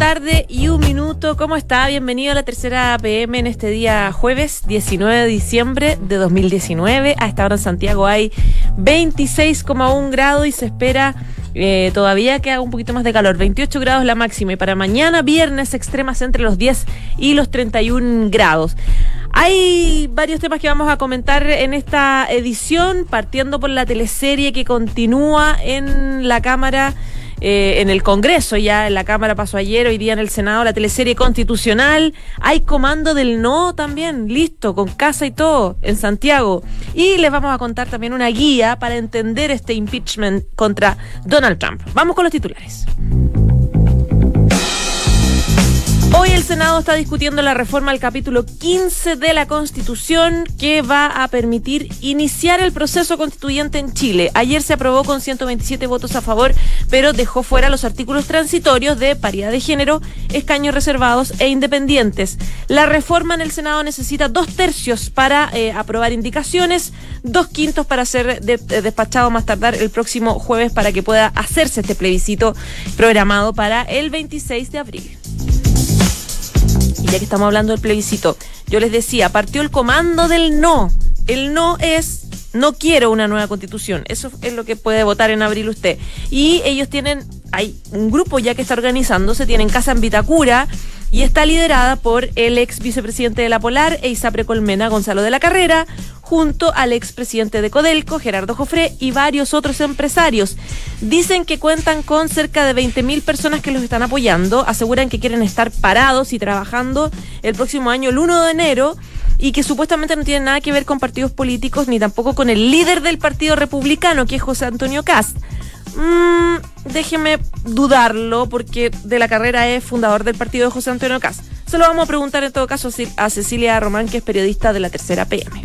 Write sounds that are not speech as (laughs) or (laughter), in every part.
tarde y un minuto. ¿Cómo está? Bienvenido a la tercera PM en este día jueves 19 de diciembre de 2019. A esta hora en Santiago hay 26,1 grados y se espera eh, todavía que haga un poquito más de calor. 28 grados la máxima y para mañana viernes extremas entre los 10 y los 31 grados. Hay varios temas que vamos a comentar en esta edición, partiendo por la teleserie que continúa en la Cámara eh, en el Congreso, ya en la Cámara pasó ayer, hoy día en el Senado, la teleserie constitucional. Hay comando del no también, listo, con casa y todo, en Santiago. Y les vamos a contar también una guía para entender este impeachment contra Donald Trump. Vamos con los titulares. Hoy el Senado está discutiendo la reforma al capítulo 15 de la Constitución que va a permitir iniciar el proceso constituyente en Chile. Ayer se aprobó con 127 votos a favor, pero dejó fuera los artículos transitorios de paridad de género, escaños reservados e independientes. La reforma en el Senado necesita dos tercios para eh, aprobar indicaciones, dos quintos para ser despachado más tardar el próximo jueves para que pueda hacerse este plebiscito programado para el 26 de abril ya que estamos hablando del plebiscito, yo les decía, partió el comando del no. El no es no quiero una nueva constitución. Eso es lo que puede votar en abril usted. Y ellos tienen, hay un grupo ya que está organizándose, tienen casa en Vitacura y está liderada por el ex vicepresidente de la Polar e Isapre Colmena, Gonzalo de la Carrera, junto al expresidente de Codelco, Gerardo Jofré, y varios otros empresarios. Dicen que cuentan con cerca de 20.000 personas que los están apoyando, aseguran que quieren estar parados y trabajando el próximo año, el 1 de enero, y que supuestamente no tienen nada que ver con partidos políticos ni tampoco con el líder del Partido Republicano, que es José Antonio Cast. Mm, déjeme dudarlo, porque de la carrera es fundador del partido de José Antonio Cast. Se lo vamos a preguntar en todo caso a Cecilia Román, que es periodista de la tercera PM.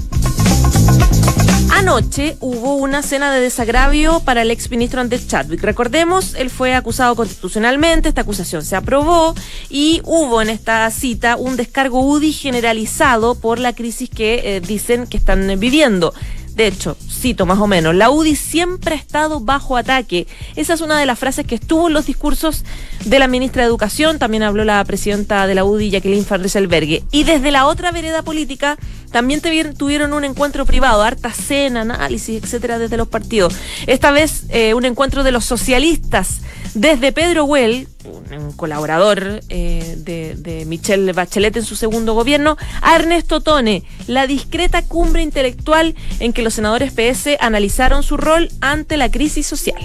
Anoche hubo una cena de desagravio para el exministro Andrés Chadwick. Recordemos, él fue acusado constitucionalmente, esta acusación se aprobó y hubo en esta cita un descargo UDI generalizado por la crisis que eh, dicen que están viviendo. De hecho, cito más o menos, la UDI siempre ha estado bajo ataque. Esa es una de las frases que estuvo en los discursos de la ministra de Educación, también habló la presidenta de la UDI, Jacqueline Fardes Albergue. Y desde la otra vereda política, también tuvieron un encuentro privado, harta cena, análisis, etcétera, desde los partidos. Esta vez eh, un encuentro de los socialistas, desde Pedro Well, un colaborador eh, de, de, Michelle Bachelet en su segundo gobierno, a Ernesto Tone, la discreta cumbre intelectual en que los senadores PS analizaron su rol ante la crisis social.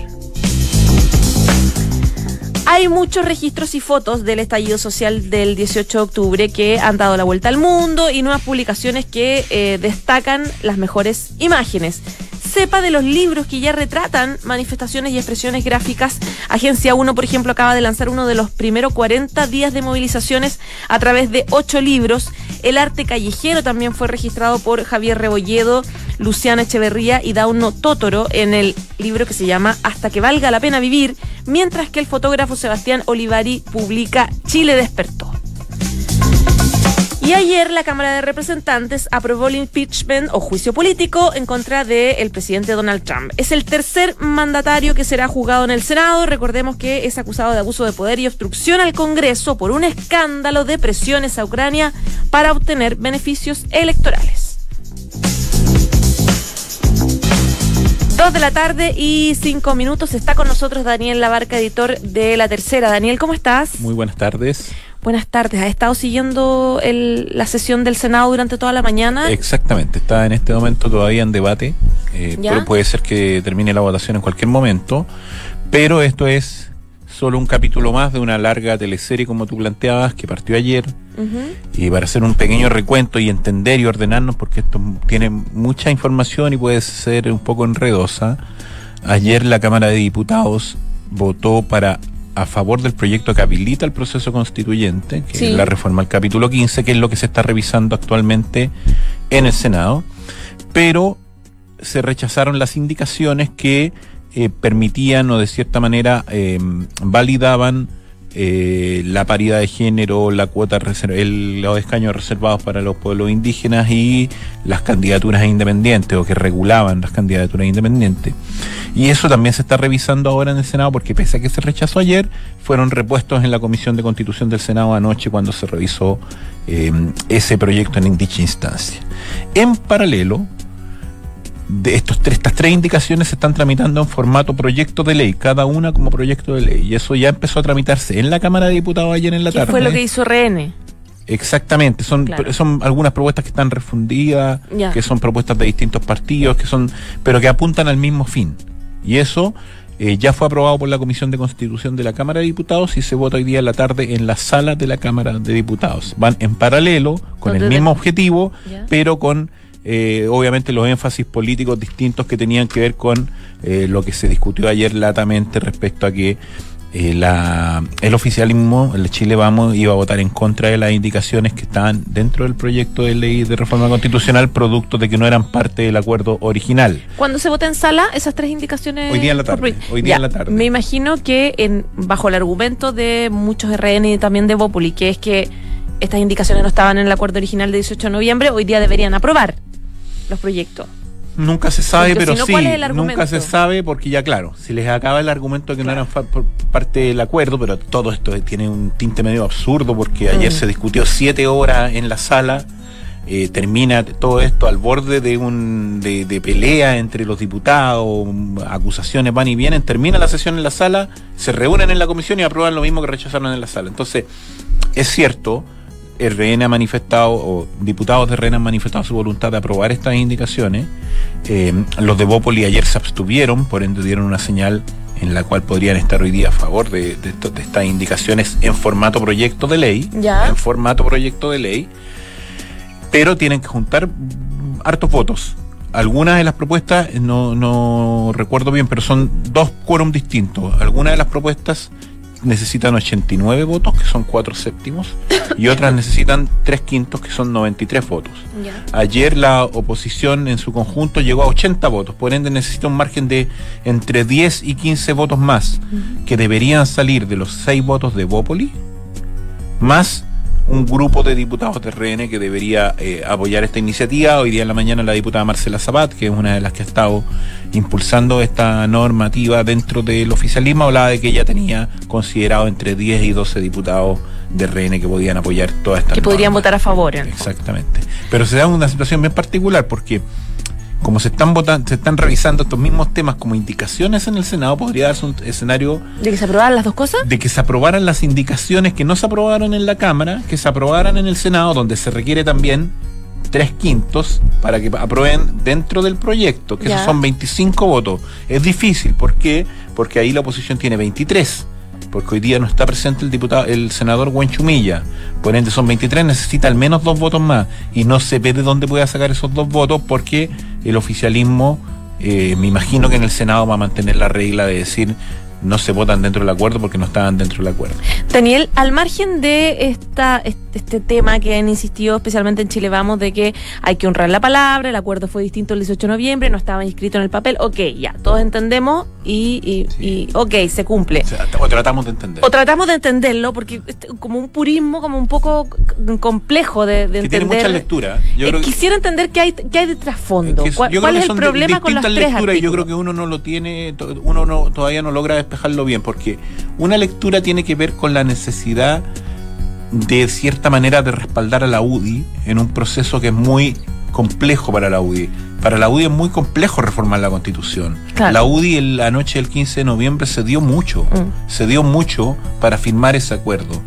Hay muchos registros y fotos del estallido social del 18 de octubre que han dado la vuelta al mundo y nuevas publicaciones que eh, destacan las mejores imágenes sepa de los libros que ya retratan manifestaciones y expresiones gráficas. Agencia 1, por ejemplo, acaba de lanzar uno de los primeros 40 días de movilizaciones a través de ocho libros. El arte callejero también fue registrado por Javier Rebolledo, Luciana Echeverría y Dauno Totoro en el libro que se llama Hasta que valga la pena vivir, mientras que el fotógrafo Sebastián Olivari publica Chile despertó. Y ayer la Cámara de Representantes aprobó el impeachment o juicio político en contra del presidente Donald Trump. Es el tercer mandatario que será juzgado en el Senado. Recordemos que es acusado de abuso de poder y obstrucción al Congreso por un escándalo de presiones a Ucrania para obtener beneficios electorales. Dos de la tarde y cinco minutos. Está con nosotros Daniel Labarca, editor de La Tercera. Daniel, ¿cómo estás? Muy buenas tardes. Buenas tardes. ¿Ha estado siguiendo la sesión del Senado durante toda la mañana? Exactamente. Está en este momento todavía en debate. Eh, pero puede ser que termine la votación en cualquier momento. Pero esto es solo un capítulo más de una larga teleserie, como tú planteabas, que partió ayer. Y para hacer un pequeño recuento y entender y ordenarnos, porque esto tiene mucha información y puede ser un poco enredosa. Ayer la Cámara de Diputados votó para a favor del proyecto que habilita el proceso constituyente, que es la reforma al capítulo 15, que es lo que se está revisando actualmente en el Senado, pero se rechazaron las indicaciones que eh, permitían o de cierta manera em, validaban eh, la paridad de género, la cuota el, los escaños reservados para los pueblos indígenas y las candidaturas independientes o que regulaban las candidaturas independientes. Y eso también se está revisando ahora en el Senado porque pese a que se rechazó ayer, fueron repuestos en la Comisión de Constitución del Senado anoche cuando se revisó eh, ese proyecto en dicha instancia. En paralelo, de estos tres, estas tres indicaciones se están tramitando en formato proyecto de ley, cada una como proyecto de ley. Y eso ya empezó a tramitarse en la Cámara de Diputados ayer en la tarde. ¿Qué fue lo que hizo RN? Exactamente, son, son algunas propuestas que están refundidas, que son propuestas de distintos partidos, que son, pero que apuntan al mismo fin. Y eso eh, ya fue aprobado por la Comisión de Constitución de la Cámara de Diputados y se vota hoy día en la tarde en la sala de la Cámara de Diputados. Van en paralelo, con el mismo objetivo, pero con eh, obviamente los énfasis políticos distintos que tenían que ver con eh, lo que se discutió ayer latamente respecto a que eh, la, el oficialismo, el Chile Vamos, iba a votar en contra de las indicaciones que estaban dentro del proyecto de ley de reforma constitucional, producto de que no eran parte del acuerdo original. Cuando se vota en sala, esas tres indicaciones. Hoy día en la tarde. Hoy día en la tarde. Me imagino que en, bajo el argumento de muchos RN y también de Bopoli, que es que estas indicaciones no estaban en el acuerdo original de 18 de noviembre, hoy día deberían aprobar los proyectos. Nunca se sabe, pero sí, nunca se sabe porque ya claro, si les acaba el argumento que no eran parte del acuerdo, pero todo esto tiene un tinte medio absurdo porque ayer mm. se discutió siete horas en la sala, eh, termina todo esto al borde de un de, pelea entre los diputados, acusaciones van y vienen, termina la sesión en la sala, se reúnen en la comisión y aprueban lo mismo que rechazaron en la sala. Entonces, es cierto, RN ha manifestado, o diputados de RN han manifestado su voluntad de aprobar estas indicaciones. Eh, los de Bópoli ayer se abstuvieron, por ende dieron una señal en la cual podrían estar hoy día a favor de, estas indicaciones en formato proyecto de ley. En formato proyecto de ley. Pero tienen que juntar hartos votos. Algunas de las propuestas, no, no recuerdo bien, pero son dos quórum distintos. Algunas de las propuestas necesitan 89 votos, que son 4 séptimos, y otras (laughs) necesitan 3 quintos, que son 93 votos. Ayer la oposición en su conjunto llegó a 80 votos, por ende necesita un margen de entre 10 y 15 votos más, que deberían salir de los 6 votos de Bópoli, más un grupo de diputados de RN que debería eh, apoyar esta iniciativa. Hoy día en la mañana la diputada Marcela Zapat, que es una de las que ha estado impulsando esta normativa dentro del oficialismo, hablaba de que ella tenía considerado entre 10 y 12 diputados de RN que podían apoyar toda esta Que podrían votar a favor. Exactamente. Pero se da una situación bien particular porque como se están votando, se están revisando estos mismos temas como indicaciones en el Senado, podría darse un escenario de que se aprobaran las dos cosas, de que se aprobaran las indicaciones que no se aprobaron en la Cámara, que se aprobaran en el Senado, donde se requiere también tres quintos para que aprueben dentro del proyecto, que esos son 25 votos. Es difícil, ¿por qué? Porque ahí la oposición tiene 23 porque hoy día no está presente el diputado, el senador Chumilla. Por ende, son 23, necesita al menos dos votos más. Y no se ve de dónde pueda sacar esos dos votos porque el oficialismo, eh, me imagino que en el Senado va a mantener la regla de decir no se votan dentro del acuerdo porque no estaban dentro del acuerdo. Daniel, al margen de esta, este tema que han insistido especialmente en Chile Vamos de que hay que honrar la palabra, el acuerdo fue distinto el 18 de noviembre, no estaba inscrito en el papel, ok, ya, todos entendemos y, y, ok, se cumple. O, tratamos de entenderlo. O tratamos de entenderlo porque como un purismo como un poco complejo de, de entender. Tiene mucha lectura. Eh, quisiera entender qué hay, qué hay de trasfondo. ¿Cuál, es el problema con las tres Y yo creo que uno no lo tiene, uno no todavía no logra despejarlo bien, porque una lectura tiene que ver con la necesidad de cierta manera de respaldar a la UDI en un proceso que es muy complejo para la UDI. Para la UDI es muy complejo reformar la constitución. La UDI en la noche del 15 de noviembre se dio mucho, mm. se dio mucho para firmar ese acuerdo.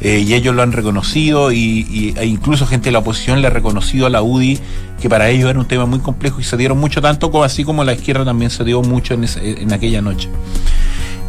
Eh, y ellos lo han reconocido y, e incluso gente de la oposición le ha reconocido a la UDI que para ellos era un tema muy complejo y se dieron mucho tanto como así como la izquierda también se dio mucho en, en aquella noche.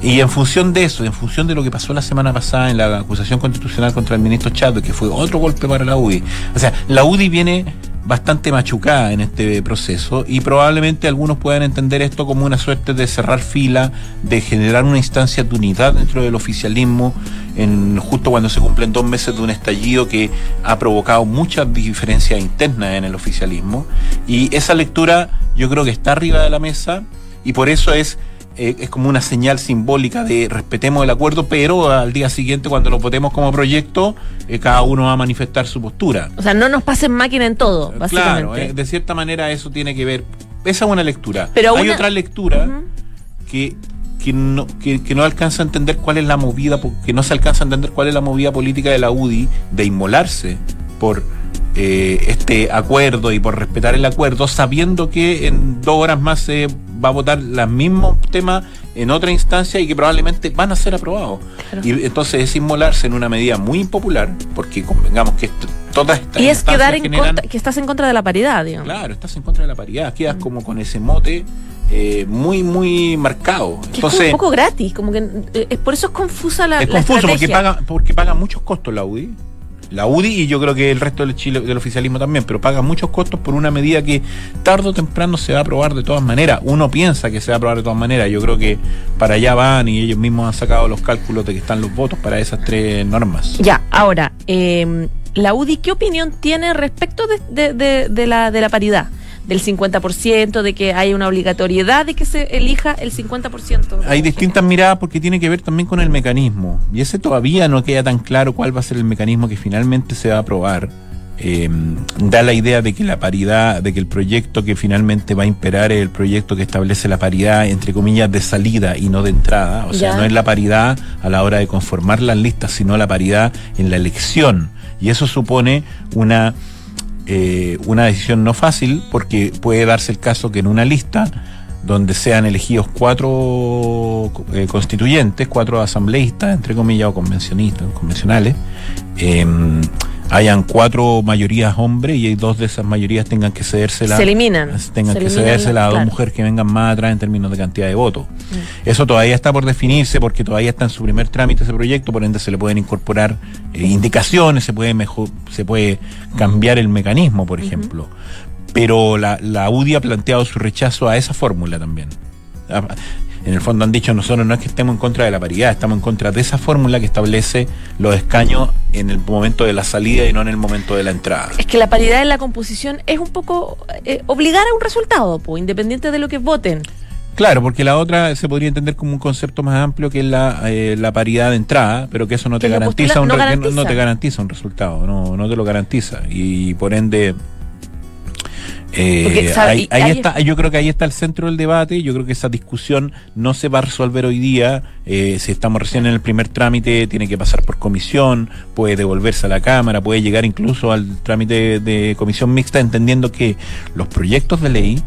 Y en función de eso, en función de lo que pasó la semana pasada en la acusación constitucional contra el ministro Chávez, que fue otro golpe para la UDI, o sea, la UDI viene bastante machucada en este proceso y probablemente algunos puedan entender esto como una suerte de cerrar fila, de generar una instancia de unidad dentro del oficialismo, en, justo cuando se cumplen dos meses de un estallido que ha provocado muchas diferencias internas en el oficialismo. Y esa lectura yo creo que está arriba de la mesa y por eso es eh, es como una señal simbólica de respetemos el acuerdo, pero al día siguiente cuando lo votemos como proyecto, eh, cada uno va a manifestar su postura. O sea, no nos pasen máquina en todo, básicamente. Claro, de cierta manera eso tiene que ver, esa es una lectura. Pero Hay otra lectura que que no, que, no alcanza a entender cuál es la movida, que no se alcanza a entender cuál es la movida política de la UDI de inmolarse por eh, este acuerdo y por respetar el acuerdo, sabiendo que en dos horas más se va a votar los mismos temas en otra instancia y que probablemente van a ser aprobados. Y entonces es inmolarse en una medida muy impopular, porque convengamos que todas estas. Y es quedar en contra, que estás en contra de la paridad, digamos. Claro, estás en contra de la paridad, quedas mm. como con ese mote. Eh, muy, muy marcado. Entonces, es un poco gratis, como que eh, es por eso es confusa la. Es confuso porque paga, porque paga muchos costos la UDI la UDI y yo creo que el resto del Chile, del oficialismo también, pero paga muchos costos por una medida que tarde o temprano se va a aprobar de todas maneras. Uno piensa que se va a aprobar de todas maneras. Yo creo que para allá van y ellos mismos han sacado los cálculos de que están los votos para esas tres normas. Ya, ahora, eh, la UDI, ¿qué opinión tiene respecto de, la, de la paridad? Del 50%, de que hay una obligatoriedad de que se elija el 50%. Hay distintas miradas porque tiene que ver también con el mecanismo. Y ese todavía no queda tan claro cuál va a ser el mecanismo que finalmente se va a aprobar. Em, da la idea de que la paridad, de que el proyecto que finalmente va a imperar es el proyecto que establece la paridad, entre comillas, de salida y no de entrada. O sea, no es la paridad a la hora de conformar las listas, sino la paridad en la elección. Y eso supone una eh, una decisión no fácil porque puede darse el caso que en una lista donde sean elegidos cuatro eh, constituyentes, cuatro asambleístas, entre comillas, o convencionistas, convencionales, eh, hayan cuatro mayorías hombres y dos de esas mayorías tengan que cedérsela. Se eliminan. Tengan que cedérsela a dos mujeres que vengan más atrás en términos de cantidad de votos. Mm. Eso todavía está por definirse porque todavía está en su primer trámite ese proyecto, por ende se le pueden incorporar eh, indicaciones, se puede mejor, se puede cambiar el mecanismo, por ejemplo. Pero la, la UDI ha planteado su rechazo a esa fórmula también en el fondo han dicho nosotros no es que estemos en contra de la paridad, estamos en contra de esa fórmula que establece los escaños en el momento de la salida y no en el momento de la entrada. Es que la paridad en la composición es un poco eh, obligar a un resultado, pues, independiente de lo que voten. Claro, porque la otra se podría entender como un concepto más amplio que es la, eh, la paridad de entrada, pero que eso no te garantiza, un, no, te garantiza un resultado, no, no te lo garantiza. Y por ende eh, ahí, está, yo creo que ahí está el centro del debate. Yo creo que esa discusión no se va a resolver hoy día. Eh, si estamos recién en el primer trámite, tiene que pasar por comisión, puede devolverse a la Cámara, puede llegar incluso al trámite de comisión mixta, entendiendo que los proyectos de ley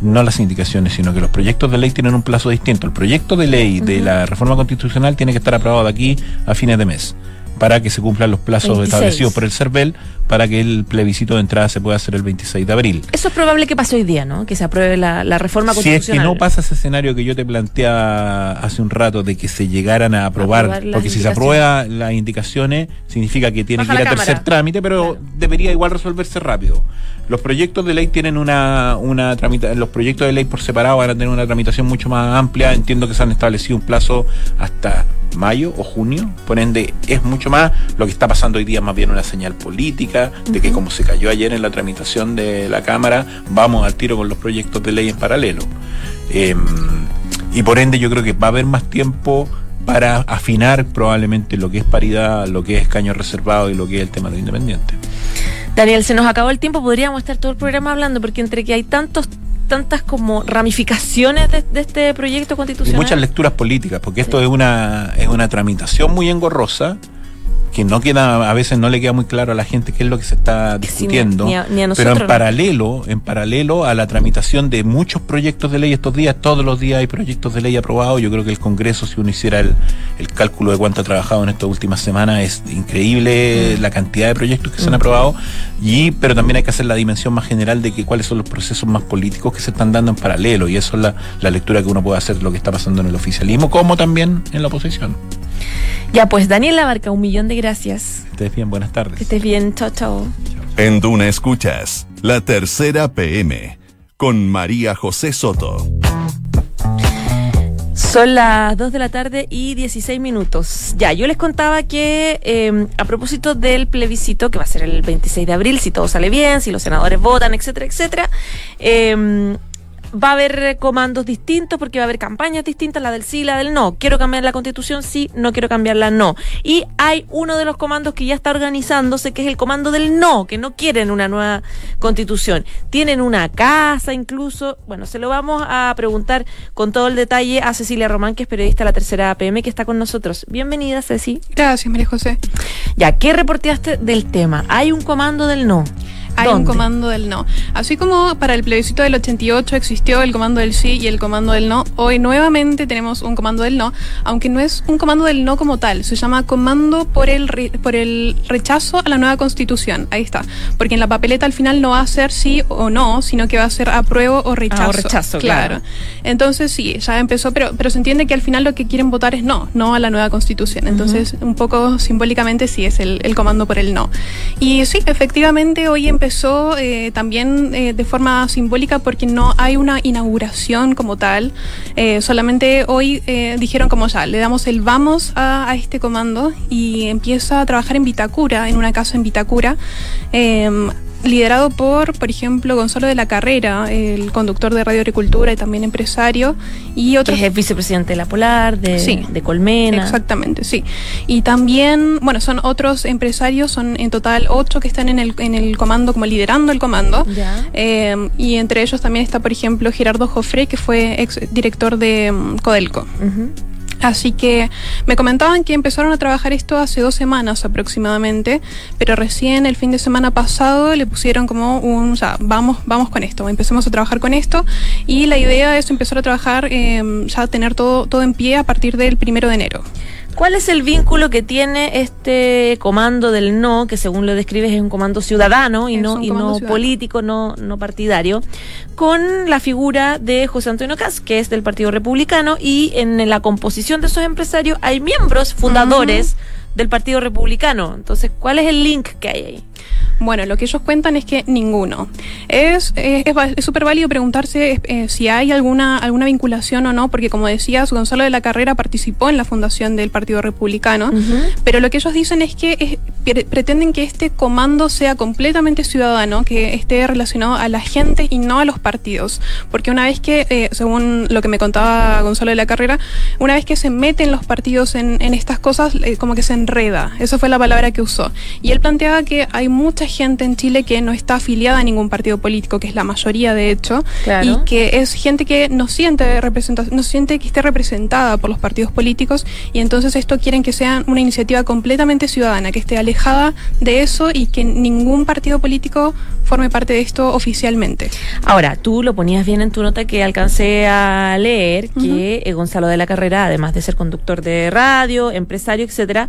no las indicaciones, sino que los proyectos de ley tienen un plazo distinto. El proyecto de ley de la reforma constitucional tiene que estar aprobado de aquí a fines de mes para que se cumplan los plazos establecidos por el CERVEL para que el plebiscito de entrada se pueda hacer el 26 de abril. Eso es probable que pase hoy día, ¿no? Que se apruebe la, reforma constitucional. Si es que no pasa ese escenario que yo te planteaba hace un rato de que se llegaran a aprobar, porque si se aprueba las indicaciones significa que tiene que ir a tercer trámite, pero debería igual resolverse rápido. Los proyectos de ley tienen una, una tramitación, los proyectos de ley por separado van a tener una tramitación mucho más amplia. Entiendo que se han establecido un plazo hasta mayo o junio, por ende es mucho más. Lo que está pasando hoy día más bien una señal política de que como se cayó ayer en la tramitación de la Cámara, vamos al tiro con los proyectos de ley en paralelo. Em, y por ende yo creo que va a haber más tiempo para afinar probablemente lo que es paridad, lo que es escaño reservado y lo que es el tema de independiente. Daniel, se nos acabó el tiempo, podríamos estar todo el programa hablando, porque entre que hay tantos tantas como ramificaciones de, este proyecto constitucional. Y muchas lecturas políticas, porque esto es una, es una tramitación muy engorrosa que no queda, a veces no le queda muy claro a la gente qué es lo que se está discutiendo. pero en paralelo, en paralelo a la tramitación de muchos proyectos de ley estos días, todos los días hay proyectos de ley aprobados. Yo creo que el Congreso, si uno hiciera el, cálculo de cuánto ha trabajado en estas últimas semanas, es increíble mm. la cantidad de proyectos que se han mm. aprobado. Y, pero también hay que hacer la dimensión más general de que cuáles son los procesos más políticos que se están dando en paralelo. Y eso es la, la lectura que uno puede hacer de lo que está pasando en el oficialismo, como también en la oposición. Ya, pues Daniel Labarca, un millón de gracias. Que estés bien, buenas tardes. Que estés bien, chao, chao. En Duna Escuchas, la tercera PM, con María José Soto. Son las 2 de la tarde y 16 minutos. Ya, yo les contaba que em, a propósito del plebiscito, que va a ser el 26 de abril, si todo sale bien, si los senadores votan, etcétera, etcétera, eh, va a haber comandos distintos porque va a haber campañas distintas, la del sí, la del no. Quiero cambiar la constitución, sí, no quiero cambiarla, no. Y hay uno de los comandos que ya está organizándose, que es el comando del no, que no quieren una nueva constitución. Tienen una casa incluso. Bueno, se lo vamos a preguntar con todo el detalle a Cecilia Román, que es periodista de la tercera APM, que está con nosotros. Bienvenida, Ceci. Gracias, María José. Ya, ¿qué reporteaste del tema? Hay un comando del no hay un comando del no. Así como para el plebiscito del 88 existió el comando del sí y el comando del no, hoy nuevamente tenemos un comando del no, aunque no es un comando del no como tal, se llama comando por el, por el rechazo a la nueva constitución. Ahí está. Porque en la papeleta al final no va a ser sí o no, sino que va a ser apruebo o rechazo. Ah, o rechazo, claro. Entonces sí, ya empezó, pero, pero se entiende que al final lo que quieren votar es no, no a la nueva constitución. Entonces, un poco simbólicamente sí es el, el comando por el no. Y sí, efectivamente hoy empezó empezó eh, también eh, de forma simbólica porque no hay una inauguración como tal. Eh, solamente hoy dijeron como ya, le damos el vamos a, a, este comando y empieza a trabajar en Vitacura, en una casa en Vitacura em, liderado por, por ejemplo, Gonzalo de la Carrera, el conductor de Radio Agricultura y también empresario, y otros... Que es el vicepresidente de La Polar, de, de Colmena. Exactamente, sí. Y también, bueno, son otros empresarios, son en total ocho que están en el, en el comando, como liderando el comando. Eh, y entre ellos también está, por ejemplo, Gerardo Jofre, que fue ex director de um, Codelco. Así que me comentaban que empezaron a trabajar esto hace dos semanas aproximadamente, pero recién el fin de semana pasado le pusieron como un, o sea, vamos, vamos con esto, empecemos a trabajar con esto y la idea es empezar a trabajar, eh, ya tener todo, todo en pie a partir del primero de enero. ¿Cuál es el vínculo que tiene este comando del no, que según lo describes es un comando ciudadano y no, y no político, no, no partidario, con la figura de José Antonio Cas, que es del Partido Republicano, y en la composición de esos empresarios hay miembros fundadores del Partido Republicano. Entonces, ¿cuál es el link que hay ahí? Bueno, lo que ellos cuentan es que ninguno. Es súper es, válido preguntarse eh, si hay alguna, alguna vinculación o no, porque como decías, Gonzalo de la Carrera participó en la fundación del Partido Republicano, pero lo que ellos dicen es que pretenden que este comando sea completamente ciudadano, que esté relacionado a la gente y no a los partidos, porque una vez que, eh, según lo que me contaba Gonzalo de la Carrera, una vez que se meten los partidos en, en estas cosas, eh, como que se enreda, esa fue la palabra que usó. Y él planteaba que hay mucha gente en Chile que no está afiliada a ningún partido político, que es la mayoría de hecho, y que es gente que no siente, no siente que esté representada por los partidos políticos y entonces esto quieren que sea una iniciativa completamente ciudadana, que esté alejada de eso y que ningún partido político forme parte de esto oficialmente. Ahora, tú lo ponías bien en tu nota que alcancé a leer, que eh, Gonzalo de la Carrera, además de ser conductor de radio, empresario, etcétera,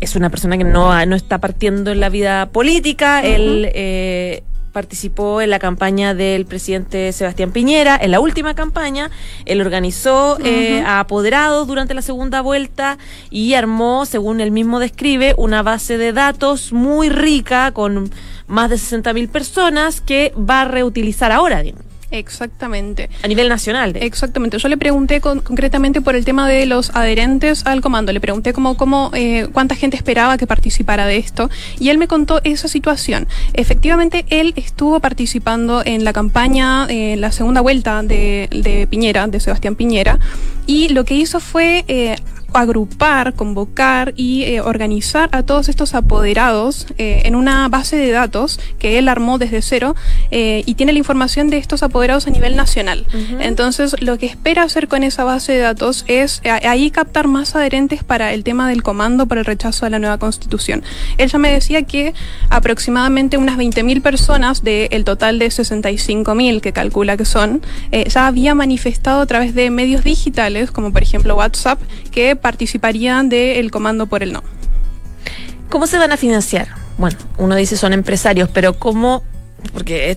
es una persona que no, no está partiendo en la vida política. Él eh, participó en la campaña del presidente Sebastián Piñera, en la última campaña. Él organizó eh, a apoderados durante la segunda vuelta y armó, según él mismo describe, una base de datos muy rica con más de 60 mil personas que va a reutilizar ahora. Exactamente. A nivel nacional. Exactamente. Yo le pregunté concretamente por el tema de los adherentes al comando. Le pregunté cómo, cómo, eh, cuánta gente esperaba que participara de esto. Y él me contó esa situación. Efectivamente, él estuvo participando en la campaña, en eh, la segunda vuelta de, de, Piñera, de Sebastián Piñera. Y lo que hizo fue eh, agrupar, convocar y eh, organizar a todos estos apoderados eh, en una base de datos que él armó desde cero eh, y tiene la información de estos apoderados a nivel nacional. Entonces, lo que espera hacer con esa base de datos es ahí captar más adherentes para el tema del comando por el rechazo de la nueva constitución. Él ya me decía que aproximadamente unas 20.000 personas del total de 65.000 que calcula que son, ya había manifestado a través de medios digitales, como por ejemplo WhatsApp, que participarían del comando por el no. ¿Cómo se van a financiar? Bueno, uno dice son empresarios, pero ¿cómo porque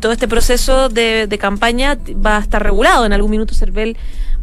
todo este proceso de, campaña va a estar regulado. En algún minuto Cervel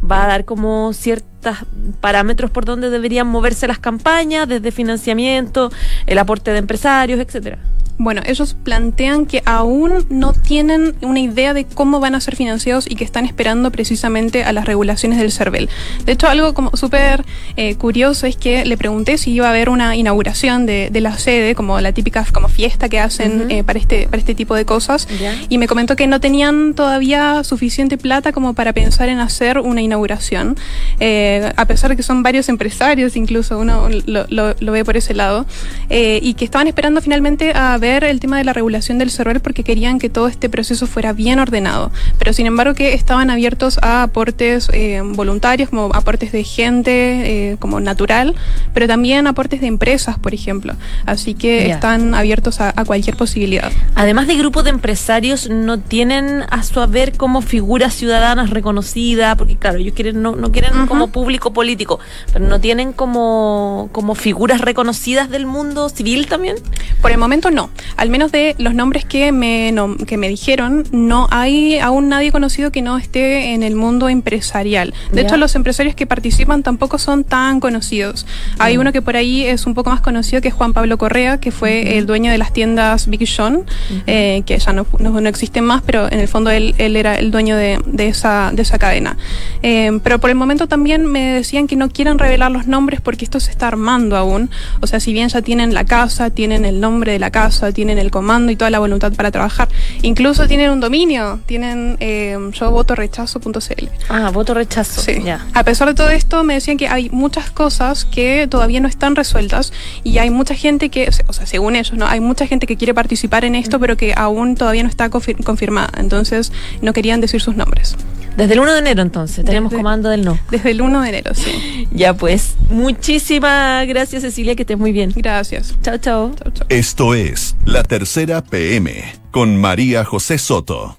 va a dar como ciertos parámetros por donde deberían moverse las campañas, desde financiamiento, el aporte de empresarios, etcétera. Bueno, ellos plantean que aún no tienen una idea de cómo van a ser financiados y que están esperando precisamente a las regulaciones del CERVEL. De hecho, algo como súper eh, curioso es que le pregunté si iba a haber una inauguración de, la sede, como la típica como fiesta que hacen eh, para, este, para este tipo de cosas, y me comentó que no tenían todavía suficiente plata como para pensar en hacer una inauguración, eh, a pesar de que son varios empresarios, incluso uno lo, lo ve por ese lado, y que estaban esperando finalmente a ver el tema de la regulación del server porque querían que todo este proceso fuera bien ordenado, pero sin embargo que estaban abiertos a aportes eh, voluntarios, como aportes de gente, eh, como natural, pero también aportes de empresas, por ejemplo. Así que están abiertos a, cualquier posibilidad. Además de grupos de empresarios, no tienen a su haber como figuras ciudadanas reconocidas, porque claro, ellos quieren, no, no quieren como público político, pero no tienen como, como figuras reconocidas del mundo civil también. Por el momento no al menos de los nombres que me, que me dijeron, no hay aún nadie conocido que no esté en el mundo empresarial. De hecho, los empresarios que participan tampoco son tan conocidos. Hay uno que por ahí es un poco más conocido, que es Juan Pablo Correa, que fue el dueño de las tiendas Big John, eh, que ya no, no, existen más, pero en el fondo él, él era el dueño de, de, esa, de esa cadena. Eh, pero por el momento también me decían que no quieren revelar los nombres porque esto se está armando aún. O sea, si bien ya tienen la casa, tienen el nombre de la casa, tienen el comando y toda la voluntad para trabajar. Incluso tienen un dominio, tienen eh, yo voto rechazo.cl. Ah, voto rechazo. Sí. A pesar de todo esto, me decían que hay muchas cosas que todavía no están resueltas y hay mucha gente que, o sea, según ellos, ¿no? Hay mucha gente que quiere participar en esto, pero que aún todavía no está confirmada. Entonces, no querían decir sus nombres. Desde el 1 de enero entonces, tenemos comando del no. Desde el 1 de enero, sí. Ya pues, muchísimas gracias Cecilia, que estés muy bien. Gracias. Chao, chao. Esto es La Tercera PM con María José Soto.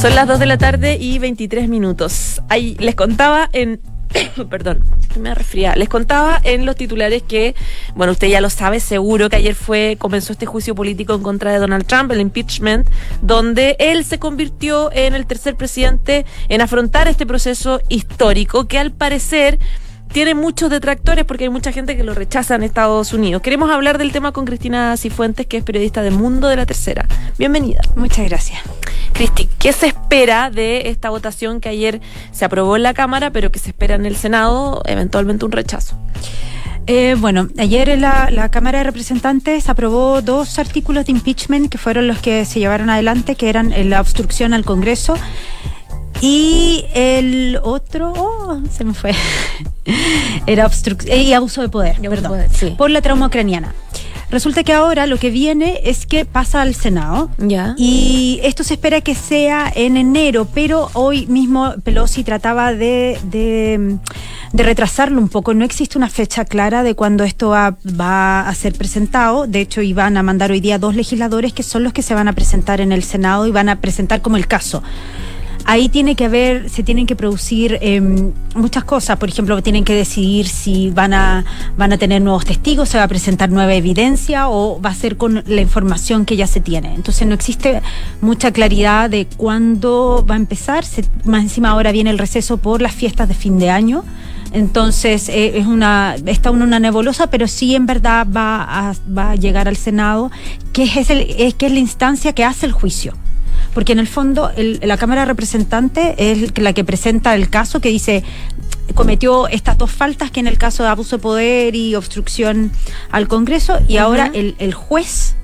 Son las 2 de la tarde y 23 minutos. Ahí les contaba en (coughs) perdón, me resfría. Les contaba en los titulares que, bueno, usted ya lo sabe seguro que ayer fue comenzó este juicio político en contra de Donald Trump, el impeachment, donde él se convirtió en el tercer presidente en afrontar este proceso histórico que al parecer tiene muchos detractores porque hay mucha gente que lo rechaza en Estados Unidos. Queremos hablar del tema con Cristina Cifuentes, que es periodista de Mundo de la Tercera. Bienvenida. Muchas gracias. Cristi, ¿qué se espera de esta votación que ayer se aprobó en la Cámara, pero que se espera en el Senado, eventualmente un rechazo? Eh, bueno, ayer en la, Cámara de Representantes aprobó dos artículos de impeachment que fueron los que se llevaron adelante, que eran la obstrucción al Congreso y el otro, oh, se me fue, (laughs) era obstrucción y abuso de poder, perdón, por la trauma ucraniana. Resulta que ahora lo que viene es que pasa al Senado. Ya. Y esto se espera que sea en enero, pero hoy mismo Pelosi trataba de, de, retrasarlo un poco. No existe una fecha clara de cuándo esto va, va, a ser presentado. De hecho, iban a mandar hoy día dos legisladores que son los que se van a presentar en el Senado y van a presentar como el caso ahí tiene que haber, se tienen que producir em, muchas cosas. Por ejemplo, tienen que decidir si van a, van a tener nuevos testigos, se va a presentar nueva evidencia o va a ser con la información que ya se tiene. Entonces no existe mucha claridad de cuándo va a empezar. más encima ahora viene el receso por las fiestas de fin de año. Entonces eh, es una está una nebulosa, pero sí en verdad va a, va a llegar al Senado, que es, el, es que es la instancia que hace el juicio porque en el fondo la Cámara de Representantes es la que presenta el caso que dice cometió estas dos faltas que en el caso de abuso de poder y obstrucción al Congreso y ahora el, el juez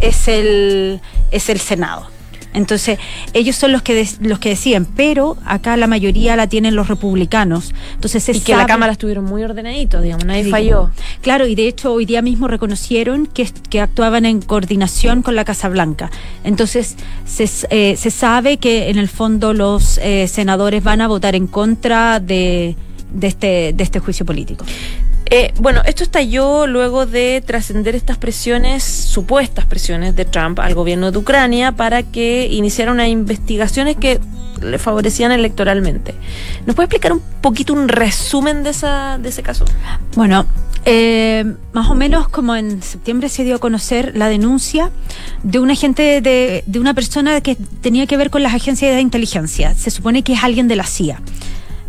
es el es el Senado. Entonces, ellos son los que los que decían, pero acá la mayoría la tienen los republicanos. Entonces, y que la Cámara estuvieron muy ordenaditos, digamos, nadie falló. Claro, y de hecho hoy día mismo reconocieron que, que actuaban en coordinación con la Casa Blanca. Entonces, se, eh, se sabe que en el fondo los eh, senadores van a votar en contra de, de, este, de este juicio político. Eh, bueno, esto estalló luego de trascender estas presiones, supuestas presiones de Trump al gobierno de Ucrania para que iniciara unas investigaciones que le favorecían electoralmente. ¿Nos puede explicar un poquito un resumen de, esa, de ese caso? Bueno, eh, más o menos como en septiembre se dio a conocer la denuncia de un agente de, de una persona que tenía que ver con las agencias de inteligencia. Se supone que es alguien de la CIA,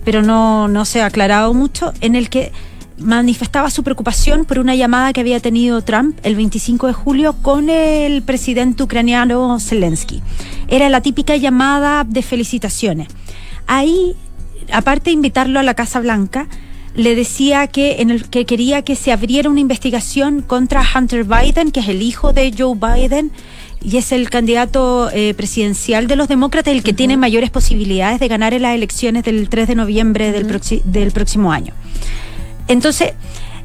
pero no, no se ha aclarado mucho, en el que manifestaba su preocupación por una llamada que había tenido Trump el 25 de julio con el presidente ucraniano Zelensky. Era la típica llamada de felicitaciones. Ahí, aparte de invitarlo a la Casa Blanca, le decía que, en el, que quería que se abriera una investigación contra Hunter Biden, que es el hijo de Joe Biden, y es el candidato eh, presidencial de los demócratas, el que tiene mayores posibilidades de ganar en las elecciones del 3 de noviembre del, del próximo año. Entonces,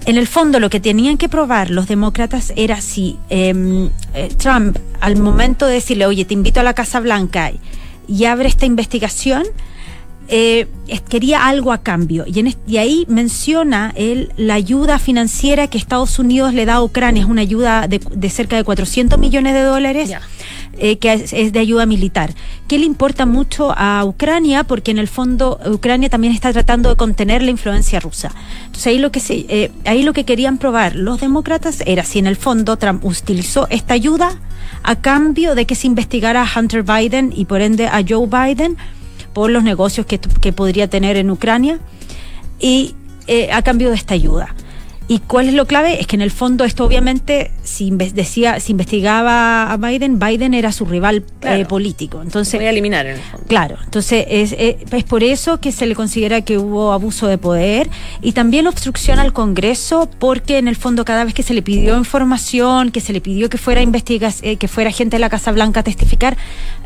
en el fondo lo que tenían que probar los demócratas era si em, eh, Trump, al momento de decirle, oye, te invito a la Casa Blanca y abre esta investigación, eh, quería algo a cambio. Y, en y ahí menciona él la ayuda financiera que Estados Unidos le da a Ucrania. Es una ayuda de, cerca de 400 millones de dólares. Eh, que es, de ayuda militar, que le importa mucho a Ucrania porque en el fondo Ucrania también está tratando de contener la influencia rusa. Entonces ahí lo que se, eh, ahí lo que querían probar los demócratas era si en el fondo Trump utilizó esta ayuda a cambio de que se investigara a Hunter Biden y por ende a Joe Biden por los negocios que, podría tener en Ucrania y eh, a cambio de esta ayuda. ¿Y cuál es lo clave? Es que en el fondo esto obviamente, si, decía, si investigaba a Biden, Biden era su rival eh, político. Entonces, Voy a eliminar en el fondo. Claro, entonces es, es, por eso que se le considera que hubo abuso de poder y también obstrucción al Congreso, porque en el fondo cada vez que se le pidió información, que se le pidió que fuera eh, que fuera gente de la Casa Blanca a testificar,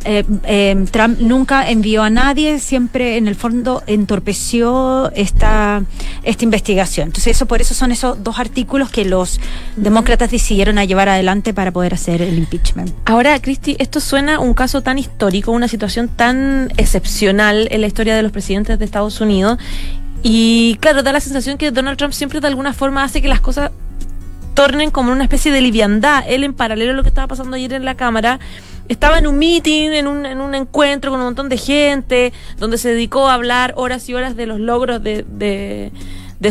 eh, Trump nunca envió a nadie, siempre en el fondo entorpeció esta, esta investigación. Entonces eso por eso son esos dos artículos que los demócratas decidieron a llevar adelante para poder hacer el impeachment. Ahora, Cristi, esto suena un caso tan histórico, una situación tan excepcional en la historia de los presidentes de Estados Unidos. Y claro, da la sensación que Donald Trump siempre de alguna forma hace que las cosas tornen como una especie de liviandad. Él, en paralelo a lo que estaba pasando ayer en la Cámara, estaba en un meeting, en un, en un encuentro con un montón de gente, donde se dedicó a hablar horas y horas de los logros de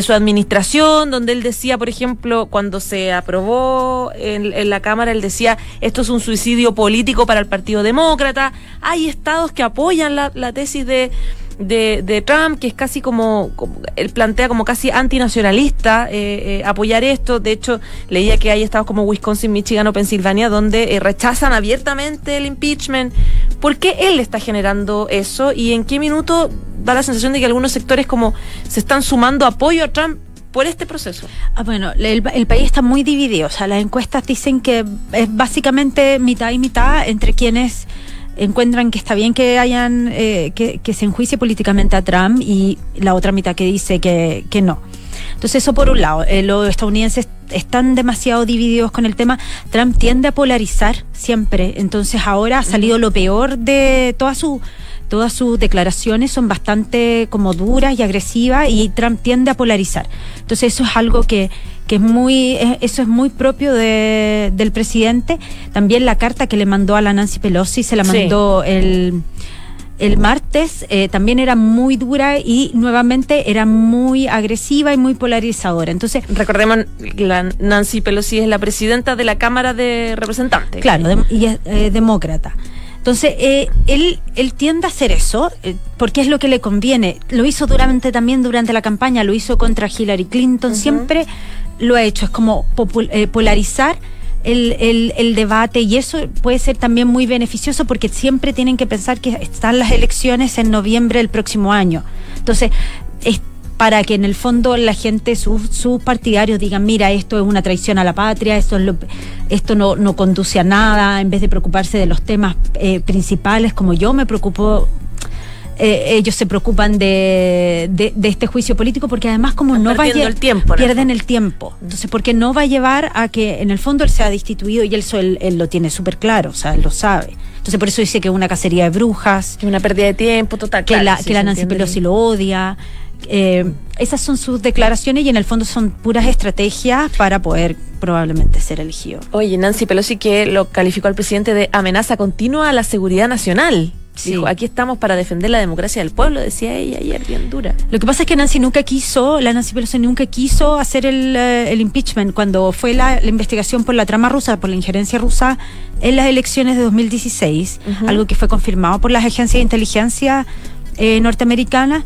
su administración, donde él decía, por ejemplo, cuando se aprobó en, la Cámara, él decía, esto es un suicidio político para el Partido Demócrata. Hay estados que apoyan la, tesis de, de, Trump, que es casi como, él plantea como casi antinacionalista eh, eh, apoyar esto. De hecho, leía que hay estados como Wisconsin, Michigan o Pensilvania donde eh, rechazan abiertamente el impeachment. ¿Por qué él está generando eso y en qué minuto da la sensación de que algunos sectores como se están sumando apoyo a Trump por este proceso? Ah, bueno, el, país está muy dividido. O sea, las encuestas dicen que es básicamente mitad y mitad entre quienes encuentran que está bien que hayan eh, que, se enjuicie políticamente a Trump y la otra mitad que dice que, que no. Entonces eso por un lado, eh, los estadounidenses están demasiado divididos con el tema. Trump tiende a polarizar siempre, entonces ahora ha salido lo peor de toda su todas sus declaraciones son bastante como duras y agresivas y Trump tiende a polarizar. Entonces eso es algo que, que es muy, eso es muy propio de, del presidente. También la carta que le mandó a la Nancy Pelosi se la mandó el el martes eh, también era muy dura y nuevamente era muy agresiva y muy polarizadora. Entonces, recordemos la Nancy Pelosi es la presidenta de la Cámara de Representantes. Claro, y es eh, demócrata. Entonces, eh, él, él tiende a hacer eso eh, porque es lo que le conviene. Lo hizo durante también durante la campaña, lo hizo contra Hillary Clinton, siempre lo ha hecho. Es como eh, polarizar el, el, el, debate y eso puede ser también muy beneficioso porque siempre tienen que pensar que están las elecciones en noviembre del próximo año. Entonces, es para que en el fondo la gente, sus, partidarios digan, mira, esto es una traición a la patria, esto, es lo, esto no, no conduce a nada, en vez de preocuparse de los temas eh, principales, como yo me preocupo eh, ellos se preocupan de, de, este juicio político porque además como no va a el tiempo, pierden el tiempo. Entonces porque no va a llevar a que en el fondo él sea destituido y él, él, lo tiene súper claro o sea él lo sabe entonces por eso dice que es una cacería de brujas. Una pérdida de tiempo total que la, que la Nancy Pelosi lo odia. Eh, esas son sus declaraciones y en el fondo son puras estrategias para poder probablemente ser elegido. Oye, Nancy Pelosi que lo calificó al presidente de amenaza continua a la seguridad nacional. Dijo, aquí estamos para defender la democracia del pueblo, decía ella ayer, bien dura. Lo que pasa es que Nancy nunca quiso, la Nancy Pelosi nunca quiso hacer el, eh, impeachment. Cuando fue la, investigación por la trama rusa, por la injerencia rusa en las elecciones de 2016, algo que fue confirmado por las agencias de inteligencia eh, norteamericanas,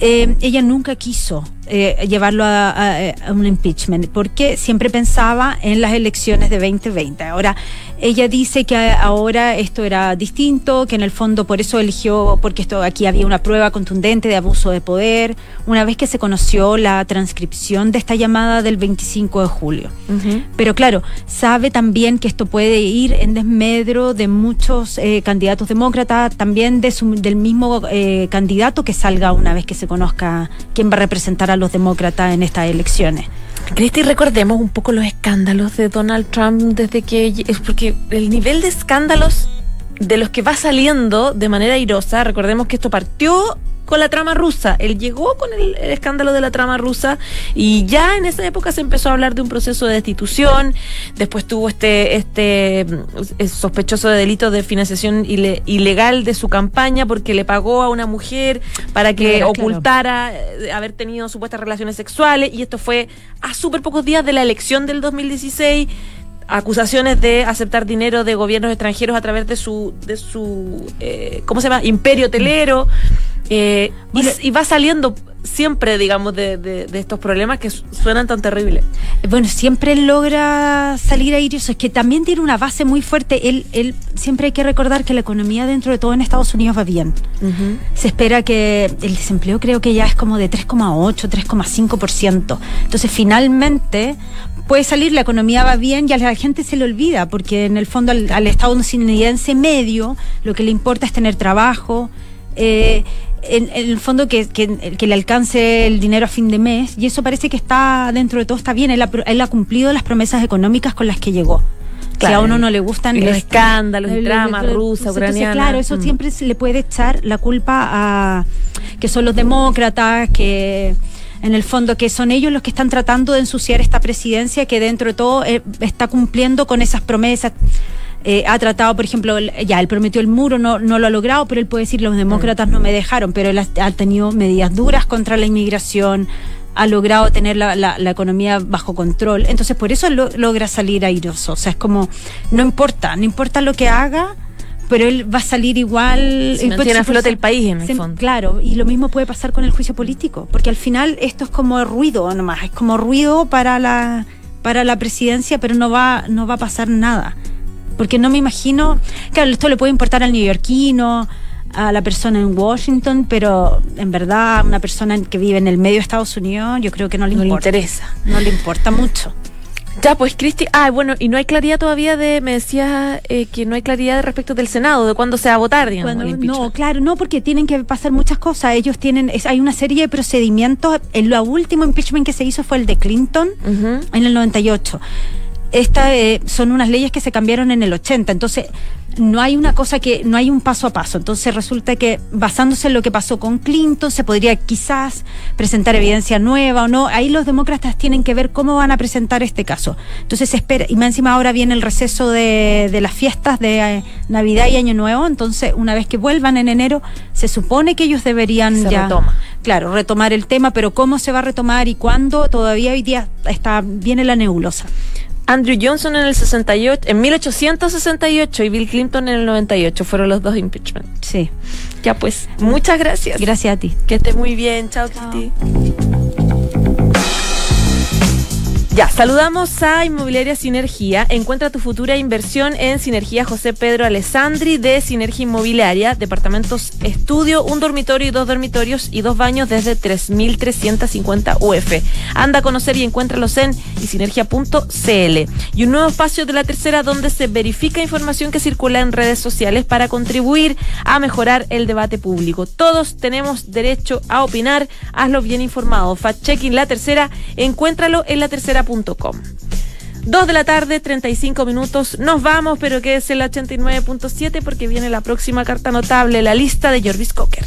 eh, ella nunca quiso eh, llevarlo a, un impeachment, porque siempre pensaba en las elecciones de 2020. Ahora, ella dice que ahora esto era distinto, que en el fondo por eso eligió, porque esto aquí había una prueba contundente de abuso de poder, una vez que se conoció la transcripción de esta llamada del 25 de julio. Pero claro, sabe también que esto puede ir en desmedro de muchos eh, candidatos demócratas, también de del mismo eh, candidato que salga una vez que se conozca quién va a representar a los demócratas en estas elecciones. Cristi, recordemos un poco los escándalos de Donald Trump desde que es porque el nivel de escándalos de los que va saliendo de manera irosa, recordemos que esto partió con la trama rusa. Él llegó con el, escándalo de la trama rusa y ya en esa época se empezó a hablar de un proceso de destitución. Después tuvo este, este mm, sospechoso de delitos de financiación ilegal de su campaña porque le pagó a una mujer para que ocultara eh, haber tenido supuestas relaciones sexuales y esto fue a súper pocos días de la elección del 2016 acusaciones de aceptar dinero de gobiernos extranjeros a través de su de su eh, cómo se llama imperio telero eh, y, va saliendo siempre, digamos, de, estos problemas que suenan tan terribles. Bueno, siempre logra salir a eso. Es que también tiene una base muy fuerte. Él, él siempre hay que recordar que la economía dentro de todo en Estados Unidos va bien. Se espera que el desempleo creo que ya es como de 3,8, 3,5%. Entonces, finalmente puede salir, la economía va bien y a la gente se le olvida, porque en el fondo al, al estadounidense medio lo que le importa es tener trabajo. Eh, en, el fondo que, que, le alcance el dinero a fin de mes y eso parece que está dentro de todo está bien él ha, cumplido las promesas económicas con las que llegó si a uno no le gustan los escándalos y dramas rusa ucraniana claro eso mm. siempre se le puede echar la culpa a que son los demócratas que en el fondo que son ellos los que están tratando de ensuciar esta presidencia que dentro de todo eh, está cumpliendo con esas promesas eh, ha tratado, por ejemplo, ya él prometió el muro, no, no lo ha logrado, pero él puede decir los demócratas no me dejaron, pero él ha, tenido medidas duras contra la inmigración, ha logrado tener la, la, economía bajo control. Entonces, por eso logra salir airoso. O sea, es como, no importa, no importa lo que haga, pero él va a salir igual. Si mantiene a flote el país, en el fondo. Claro, y lo mismo puede pasar con el juicio político, porque al final esto es como ruido nomás, es como ruido para la para la presidencia, pero no va no va a pasar nada porque no me imagino, claro, esto le puede importar al neoyorquino, a la persona en Washington, pero en verdad una persona que vive en el medio de Estados Unidos, yo creo que no le importa. interesa. No le importa mucho. Ya, pues Cristi, ah, bueno, y no hay claridad todavía de, me decías eh, que no hay claridad respecto del Senado, de cuándo se va a votar, digamos. no, claro, no, porque tienen que pasar muchas cosas. Ellos tienen, hay una serie de procedimientos. El último impeachment que se hizo fue el de Clinton en el 98 esta eh, son unas leyes que se cambiaron en el 80, entonces no hay una cosa que, no hay un paso a paso. Entonces resulta que basándose en lo que pasó con Clinton, se podría quizás presentar evidencia nueva o no. Ahí los demócratas tienen que ver cómo van a presentar este caso. Entonces se espera, y más encima ahora viene el receso de, de las fiestas de eh, Navidad y Año Nuevo, entonces una vez que vuelvan en enero, se supone que ellos deberían se ya... Retoma. Claro, retomar el tema, pero cómo se va a retomar y cuándo, todavía hoy día está, viene la nebulosa. Andrew Johnson en el 68, en 1868 y Bill Clinton en el 98 fueron los dos impeachment. Sí. Ya pues, muchas gracias. Gracias a ti. Que estés muy bien. Chao, Chao. Ya, saludamos a Inmobiliaria Sinergia. Encuentra tu futura inversión en Sinergia José Pedro Alessandri de Sinergia Inmobiliaria. Departamentos estudio, un dormitorio y dos dormitorios y dos baños desde 3.350 UF. Anda a conocer y encuéntralos en sinergia.cl. Y un nuevo espacio de la tercera donde se verifica información que circula en redes sociales para contribuir a mejorar el debate público. Todos tenemos derecho a opinar. Hazlo bien informado. Fact-checking la tercera. Encuéntralo en la tercera 2 de la tarde, 35 minutos. Nos vamos, pero que es el 89.7 porque viene la próxima carta notable, la lista de Jorvis Cocker.